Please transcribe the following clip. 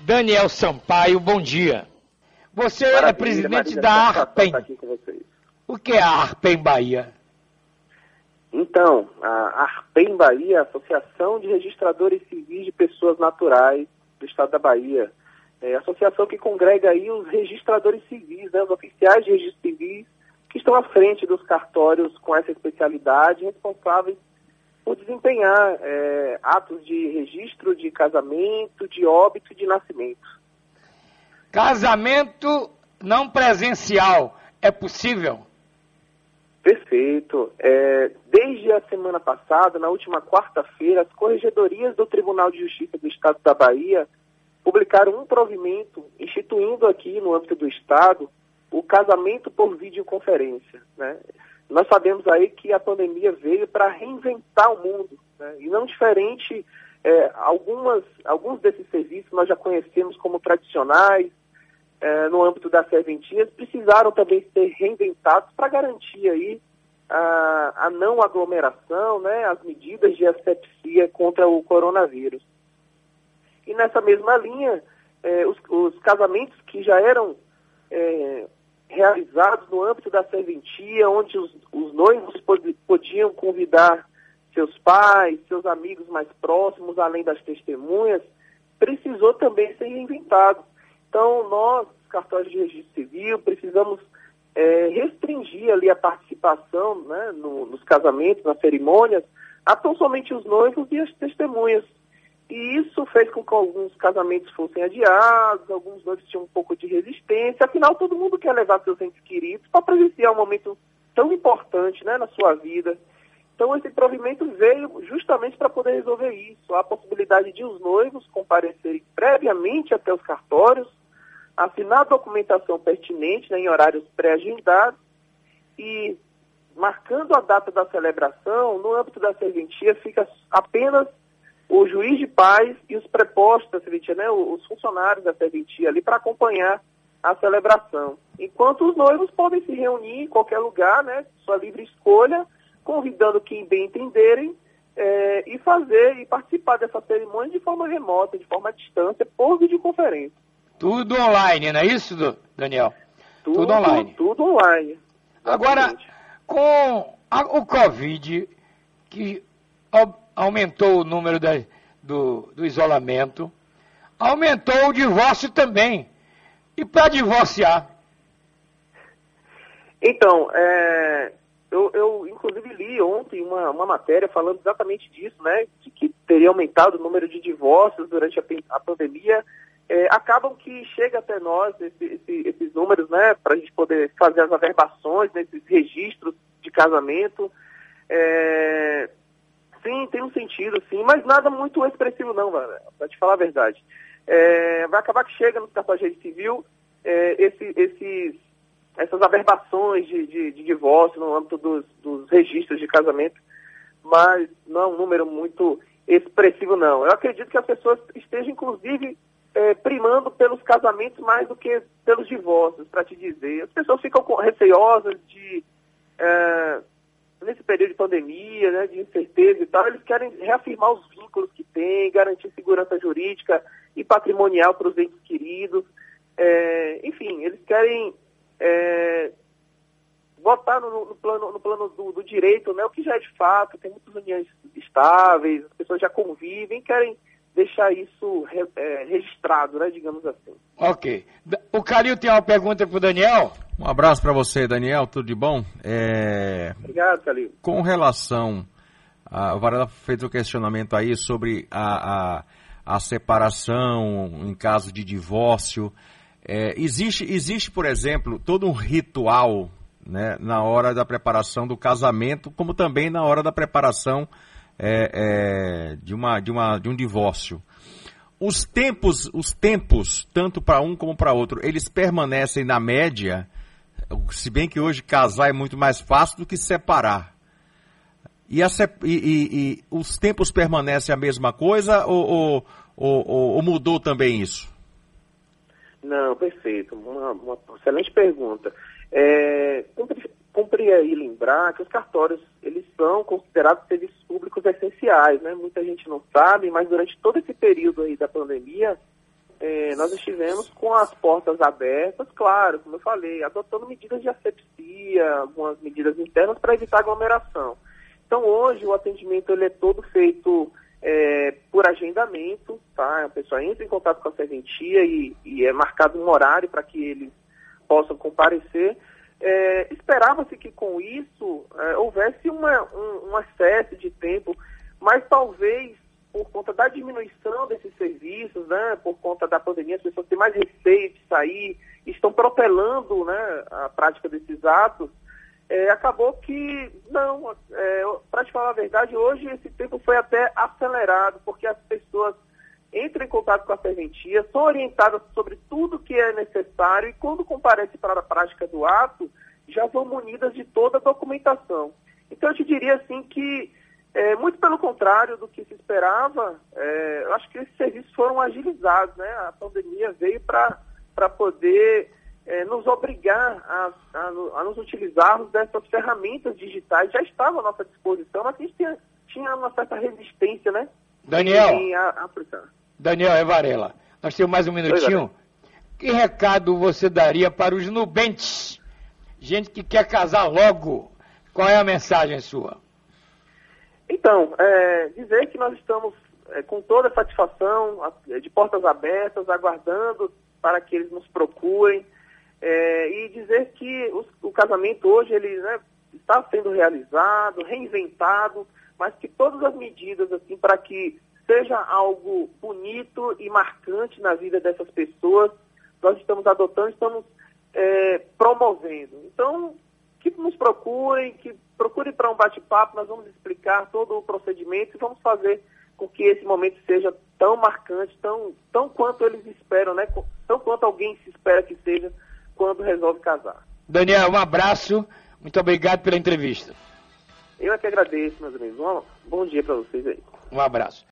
Daniel Sampaio, bom dia. Você é Maravilha, é presidente da ARPEM. O que é a ARPEM Bahia? Então, a ARPEM Bahia, Associação de Registradores Civis de Pessoas Naturais do Estado da Bahia, é a associação que congrega aí os registradores civis, né, os oficiais de registro civis, que estão à frente dos cartórios com essa especialidade, responsáveis por desempenhar é, atos de registro de casamento, de óbito e de nascimento. Casamento não presencial é possível? Perfeito. É, desde a semana passada, na última quarta-feira, as corregedorias do Tribunal de Justiça do Estado da Bahia publicaram um provimento instituindo aqui no âmbito do Estado o casamento por videoconferência. Né? Nós sabemos aí que a pandemia veio para reinventar o mundo, né? e não diferente, é, algumas, alguns desses serviços nós já conhecemos como tradicionais, é, no âmbito das serventias, precisaram também ser reinventados para garantir aí a, a não aglomeração, né, as medidas de asepsia contra o coronavírus. E nessa mesma linha, eh, os, os, casamentos que já eram eh, realizados no âmbito da serventia, onde os, os noivos pod podiam convidar seus pais, seus amigos mais próximos, além das testemunhas, precisou também ser reinventado. Então, nós, cartórios de registro civil, precisamos é, restringir ali a participação né, no, nos casamentos, nas cerimônias, a tão somente os noivos e as testemunhas. E isso fez com que alguns casamentos fossem adiados, alguns noivos tinham um pouco de resistência. Afinal, todo mundo quer levar seus entes queridos para presenciar um momento tão importante né, na sua vida. Então, esse provimento veio justamente para poder resolver isso. A possibilidade de os noivos comparecerem previamente até os cartórios, assinar a documentação pertinente né, em horários pré-agendados e, marcando a data da celebração, no âmbito da serventia, fica apenas o juiz de paz e os prepostos da serventia, né, os funcionários da serventia ali para acompanhar a celebração. Enquanto os noivos podem se reunir em qualquer lugar, né, sua livre escolha, convidando quem bem entenderem é, e fazer e participar dessa cerimônia de forma remota, de forma à distância, por videoconferência. Tudo online, não é isso, Daniel? Tudo, tudo online. Tudo online. Agora, com a, o Covid, que aumentou o número da, do, do isolamento, aumentou o divórcio também. E para divorciar? Então, é, eu, eu, inclusive li ontem uma, uma matéria falando exatamente disso, né? De que teria aumentado o número de divórcios durante a, a pandemia. É, acabam que chega até nós esse, esse, esses números, né? Para a gente poder fazer as averbações nesses registros de casamento. É, sentido, sim, mas nada muito expressivo não, para te falar a verdade. É, vai acabar que chega no cartório civil é, esse, esses, essas averbações de, de, de, divórcio no âmbito dos, dos registros de casamento, mas não é um número muito expressivo não. Eu acredito que as pessoas estejam, inclusive, é, primando pelos casamentos mais do que pelos divórcios, para te dizer. As pessoas ficam receosas de é, nesse período de pandemia, né, de incerteza e tal, eles querem reafirmar os vínculos que têm, garantir segurança jurídica e patrimonial para os entes queridos. É, enfim, eles querem é, no, no, plano, no plano do, do, direito né, o que já é de fato, tem muitas uniões estáveis, as pessoas já convivem, querem deixar isso re, é, registrado, né, digamos assim. Ok. O Calil tem uma pergunta para o Daniel? Um abraço para você, Daniel, tudo de bom? É... Obrigado, Calil. Com relação, a, o Varela fez o um questionamento aí sobre a, a, a, separação em caso de divórcio. É, existe, existe, por exemplo, todo um ritual né, na hora da preparação do casamento, como também na hora da preparação é, é, de, uma, de, uma, de um divórcio. Os tempos, os tempos, tanto para um como para outro, eles permanecem na média, se bem que hoje casar é muito mais fácil do que separar. E, e, e, e os tempos permanecem a mesma coisa ou, ou, ou, ou mudou também isso? Não, perfeito. Uma, uma excelente pergunta. É, cumpre aí lembrar que os cartórios, eles são considerados serviços públicos essenciais, né? Muita gente não sabe, mas durante todo esse período aí da pandemia, é, nós estivemos com as portas abertas, claro, como eu falei, adotando medidas de asepsia, algumas medidas internas para evitar aglomeração. Então hoje o atendimento ele é todo feito é, por agendamento, tá? A pessoa entra em contato com a serventia e, e é marcado um horário para que eles possam comparecer. É, Esperava-se que com isso é, houvesse uma, um, um excesso de tempo, mas talvez por conta da diminuição desses serviços, né, por conta da pandemia, as pessoas têm mais receio de sair, estão protelando né, a prática desses atos, é, acabou que, não, é, para te falar a verdade, hoje esse tempo foi até acelerado, porque as pessoas entram em contato com a serventia, são orientadas sobre tudo que é necessário e quando comparecem para a prática do ato, já vão munidas de toda a documentação. Então eu te diria assim que, é, muito pelo contrário do que se esperava, é, eu acho que esses serviços foram agilizados, né? A pandemia veio para poder é, nos obrigar a, a, a, nos utilizarmos dessas ferramentas digitais. Já estava à nossa disposição, mas a gente tinha, tinha uma certa resistência, né? Daniel, em, Daniel é Varela, nós temos mais um minutinho. que recado você daria para os nubentes? Gente que quer casar logo. Qual é a mensagem sua? Então, é, dizer que nós estamos é, com toda a satisfação, de portas abertas, aguardando para que eles nos procurem. É, e dizer que os, o casamento hoje ele né, está sendo realizado, reinventado, mas que todas as medidas assim para que seja algo bonito e marcante na vida dessas pessoas, nós estamos adotando, estamos é, promovendo. Então, que nos procurem, que procurem para um bate-papo, nós vamos explicar todo o procedimento e vamos fazer com que esse momento seja tão marcante, tão, tão quanto eles esperam, né? tão quanto alguém se espera que seja quando resolve casar. Daniel, um abraço. Muito obrigado pela entrevista. Eu é que agradeço, meus amigos. Um bom dia para vocês aí. Um abraço.